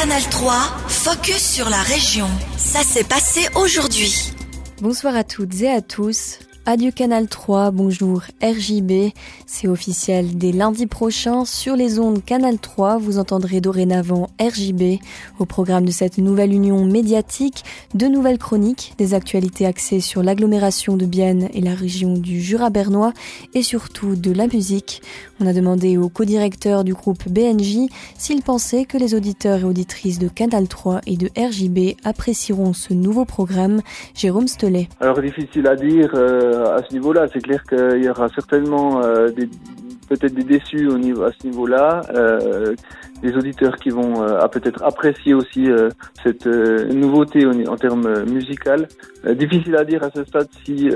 Canal 3, focus sur la région. Ça s'est passé aujourd'hui. Bonsoir à toutes et à tous. Adieu Canal 3, bonjour RJB. C'est officiel, dès lundi prochain, sur les ondes Canal 3, vous entendrez dorénavant RJB. Au programme de cette nouvelle union médiatique, de nouvelles chroniques, des actualités axées sur l'agglomération de Bienne et la région du Jura bernois, et surtout de la musique. On a demandé au co-directeur du groupe BNJ s'il pensait que les auditeurs et auditrices de Canal 3 et de RJB apprécieront ce nouveau programme. Jérôme Stelet. Alors difficile à dire. Euh, à ce niveau-là. C'est clair qu'il y aura certainement euh, des, peut-être des déçus au niveau, à ce niveau-là, euh, des auditeurs qui vont euh, peut-être apprécier aussi euh, cette nouveauté en, termes musical. difficile à dire à ce stade si,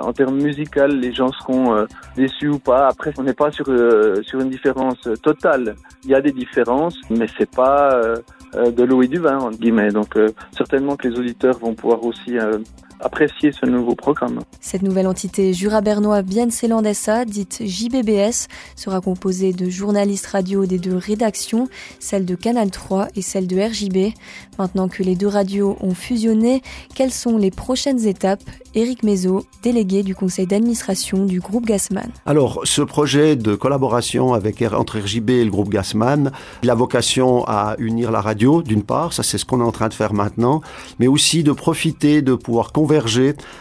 en termes musical, les gens seront déçus ou pas. Après, on n'est pas sur sur une différence totale. Il y a des différences, mais c'est pas de l'eau et du vin entre guillemets. Donc certainement que les auditeurs vont pouvoir aussi apprécier ce nouveau programme. Cette nouvelle entité jura-bernois Bien SA, dite JBBS, sera composée de journalistes radio des deux rédactions, celle de Canal 3 et celle de RJB. Maintenant que les deux radios ont fusionné, quelles sont les prochaines étapes? Éric Mézo, délégué du conseil d'administration du groupe Gassman. Alors, ce projet de collaboration avec, entre RJB et le groupe Gassman, il a vocation à unir la radio, d'une part, ça c'est ce qu'on est en train de faire maintenant, mais aussi de profiter de pouvoir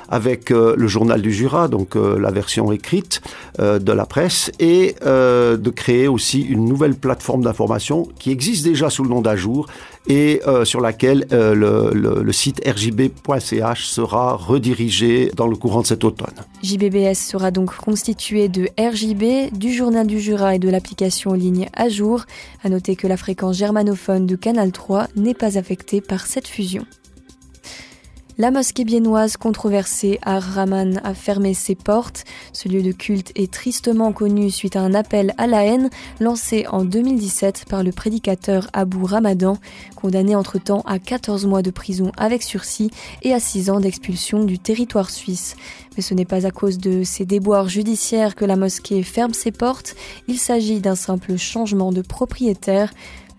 avec euh, le journal du Jura, donc euh, la version écrite euh, de la presse, et de créer aussi une nouvelle plateforme d'information qui existe déjà sous le nom d'Ajour et sur laquelle le, site rjb.ch sera redirigé dans le courant de cet automne. JBBS sera donc constitué de RJB, du journal du Jura et de l'application en ligne Ajour. À noter que la fréquence germanophone de Canal 3 n'est pas affectée par cette fusion. La mosquée biennoise controversée à Rahman a fermé ses portes. Ce lieu de culte est tristement connu suite à un appel à la haine lancé en 2017 par le prédicateur Abu Ramadan, condamné entre-temps à 14 mois de prison avec sursis et à 6 ans d'expulsion du territoire suisse. Mais ce n'est pas à cause de ces déboires judiciaires que la mosquée ferme ses portes, il s'agit d'un simple changement de propriétaire.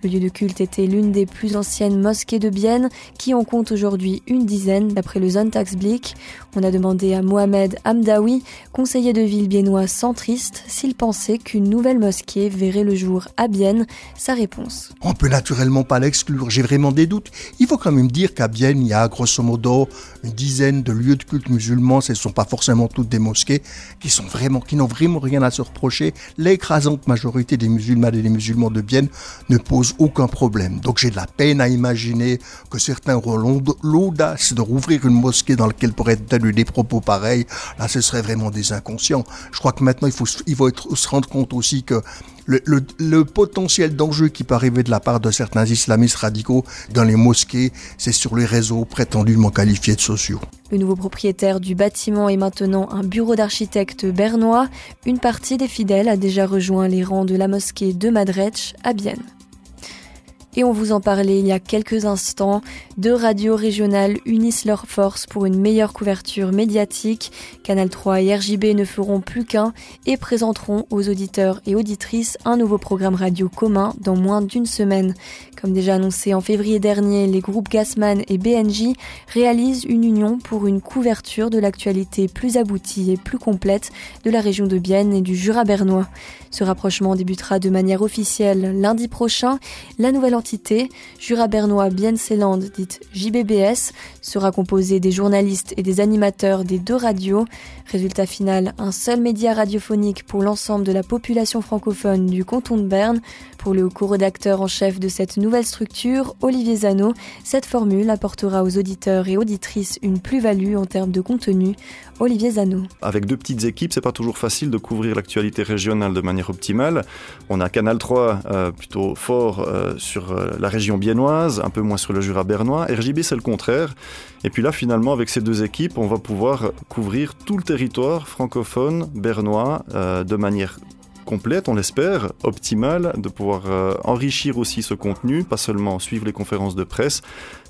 Le lieu de culte était l'une des plus anciennes mosquées de Bienne, qui en compte aujourd'hui une dizaine, d'après le Sonntagsblick. On a demandé à Mohamed Hamdawi, conseiller de ville biennois centriste, s'il pensait qu'une nouvelle mosquée verrait le jour à Bienne. Sa réponse. On peut naturellement pas l'exclure, j'ai vraiment des doutes. Il faut quand même dire qu'à Bienne, il y a grosso modo une dizaine de lieux de culte musulmans, ce ne sont pas forcément toutes des mosquées, qui sont vraiment, n'ont vraiment rien à se reprocher. L'écrasante majorité des musulmans et des musulmans de Bienne ne posent aucun problème. Donc j'ai de la peine à imaginer que certains auront l'audace de rouvrir une mosquée dans laquelle pourraient être des propos pareils. Là, ce serait vraiment des inconscients. Je crois que maintenant, il faut, il faut se rendre compte aussi que le, potentiel d'enjeu qui peut arriver de la part de certains islamistes radicaux dans les mosquées, c'est sur les réseaux prétendument qualifiés de sociaux. Le nouveau propriétaire du bâtiment est maintenant un bureau d'architecte bernois. Une partie des fidèles a déjà rejoint les rangs de la mosquée de Madrech à Bienne. Et on vous en parlait il y a quelques instants. Deux radios régionales unissent leurs forces pour une meilleure couverture médiatique. Canal 3 et RJB ne feront plus qu'un et présenteront aux auditeurs et auditrices un nouveau programme radio commun dans moins d'une semaine. Comme déjà annoncé en février dernier, les groupes Gassman et BNJ réalisent une union pour une couverture de l'actualité plus aboutie et plus complète de la région de Bienne et du Jura bernois. Ce rapprochement débutera de manière officielle lundi prochain. La nouvelle Jura Bernois Bienseland, dite JBBS, sera composée des journalistes et des animateurs des deux radios. Résultat final, un seul média radiophonique pour l'ensemble de la population francophone du canton de Berne. Pour le co-rédacteur en chef de cette nouvelle structure, Olivier Zano, cette formule apportera aux auditeurs et auditrices une plus-value en termes de contenu. Olivier Zano. Avec deux petites équipes, c'est pas toujours facile de couvrir l'actualité régionale de manière optimale. On a Canal 3 euh, plutôt fort euh, sur euh, la région biennoise, un peu moins sur le Jura bernois. RJB, c'est le contraire. Et puis là, finalement, avec ces deux équipes, on va pouvoir couvrir tout le territoire francophone bernois de manière complète, on l'espère, optimale, de pouvoir euh, enrichir aussi ce contenu, pas seulement suivre les conférences de presse,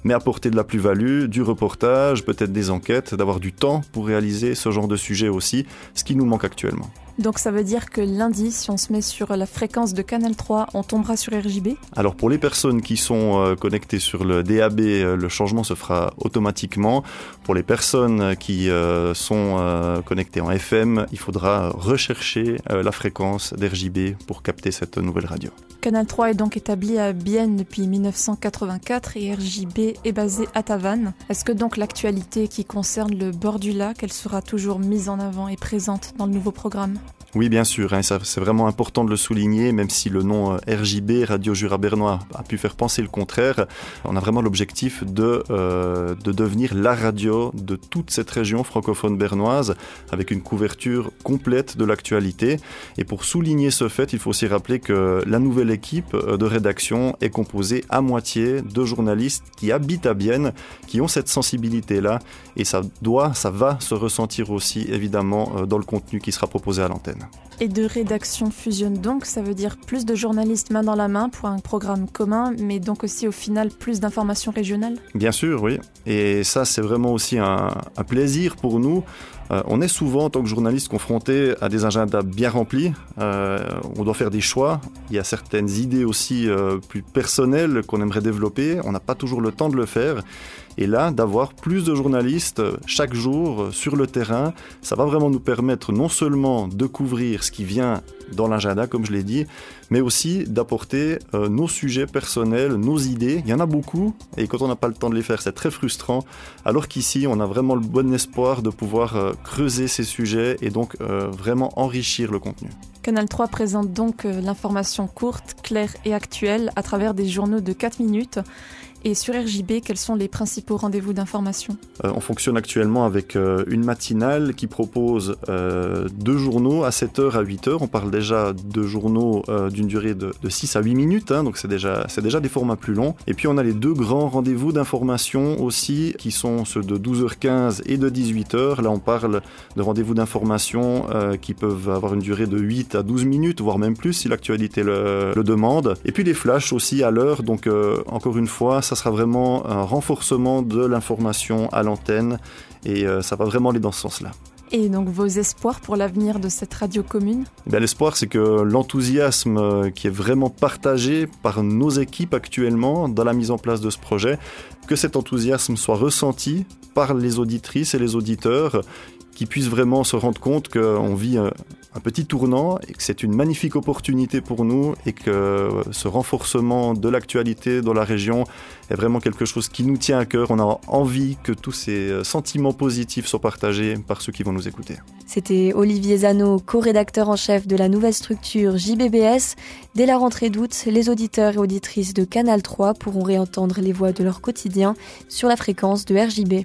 mais apporter de la plus-value, du reportage, peut-être des enquêtes, d'avoir du temps pour réaliser ce genre de sujet aussi, ce qui nous manque actuellement. Donc ça veut dire que lundi, si on se met sur la fréquence de Canal 3, on tombera sur RJB Alors pour les personnes qui sont euh, connectées sur le DAB, euh, le changement se fera automatiquement. Pour les personnes qui euh, sont connectées en FM, il faudra rechercher la fréquence d'RJB pour capter cette nouvelle radio. Canal 3 est donc établi à Bienne depuis 1984 et RJB est basé à Tavannes. Est-ce que donc l'actualité qui concerne le bord du lac, elle sera toujours mise en avant et présente dans le nouveau programme? Oui, bien sûr, hein, c'est vraiment important de le souligner, même si le nom euh, RJB, Radio Jura Bernois, a pu faire penser le contraire. On a vraiment l'objectif de, euh, de devenir la radio de toute cette région francophone bernoise, avec une couverture complète de l'actualité. Et pour souligner ce fait, il faut aussi rappeler que la nouvelle équipe euh, de rédaction est composée à moitié de journalistes qui habitent à Bienne, qui ont cette sensibilité-là, et ça doit, ça va se ressentir aussi évidemment dans le contenu qui sera proposé à l'antenne. Et de rédaction fusionne donc, ça veut dire plus de journalistes main dans la main pour un programme commun, mais donc aussi au final plus d'informations régionales? Bien sûr, oui. Et ça, c'est vraiment aussi un, plaisir pour nous. Euh, on est souvent, en tant que journaliste, confronté à des agendas bien remplis. Euh, on doit faire des choix. Il y a certaines idées aussi euh, plus personnelles qu'on aimerait développer. On n'a pas toujours le temps de le faire. Et là, d'avoir plus de journalistes chaque jour sur le terrain, ça va vraiment nous permettre non seulement de couvrir ce qui vient dans l'agenda, comme je l'ai dit, mais aussi d'apporter euh, nos sujets personnels, nos idées. Il y en a beaucoup, et quand on n'a pas le temps de les faire, c'est très frustrant. Alors qu'ici, on a vraiment le bon espoir de pouvoir euh, creuser ces sujets et donc euh, vraiment enrichir le contenu. Canal 3 présente donc l'information courte, claire et actuelle à travers des journaux de 4 minutes. Et sur RJB, quels sont les principaux rendez-vous d'information? Euh, On fonctionne actuellement avec euh, une matinale qui propose euh, deux journaux à 7h à 8h. On parle déjà de journaux d'une durée de, 6 à 8 minutes, hein, donc c'est déjà, déjà des formats plus longs. Et puis on a les deux grands rendez-vous d'information aussi, qui sont ceux de 12h15 et de 18h. Là on parle de rendez-vous d'information qui peuvent avoir une durée de 8 à 12 minutes, voire même plus si l'actualité le, le, demande. Et puis les flashs aussi à l'heure, donc encore une fois, ça sera vraiment un renforcement de l'information à l'antenne et euh, ça va vraiment aller dans ce sens-là. Et donc vos espoirs pour l'avenir de cette radio commune? Eh L'espoir, c'est que l'enthousiasme euh, qui est vraiment partagé par nos équipes actuellement dans la mise en place de ce projet, que cet enthousiasme soit ressenti par les auditrices et les auditeurs, qui puissent vraiment se rendre compte qu'on vit euh, un petit tournant et que c'est une magnifique opportunité pour nous et que ce renforcement de l'actualité dans la région est vraiment quelque chose qui nous tient à cœur. On a envie que tous ces sentiments positifs soient partagés par ceux qui vont nous écouter. C'était Olivier Zano, co-rédacteur en chef de la nouvelle structure JBBS. Dès la rentrée d'août, les auditeurs et auditrices de Canal 3 pourront réentendre les voix de leur quotidien sur la fréquence de RJB.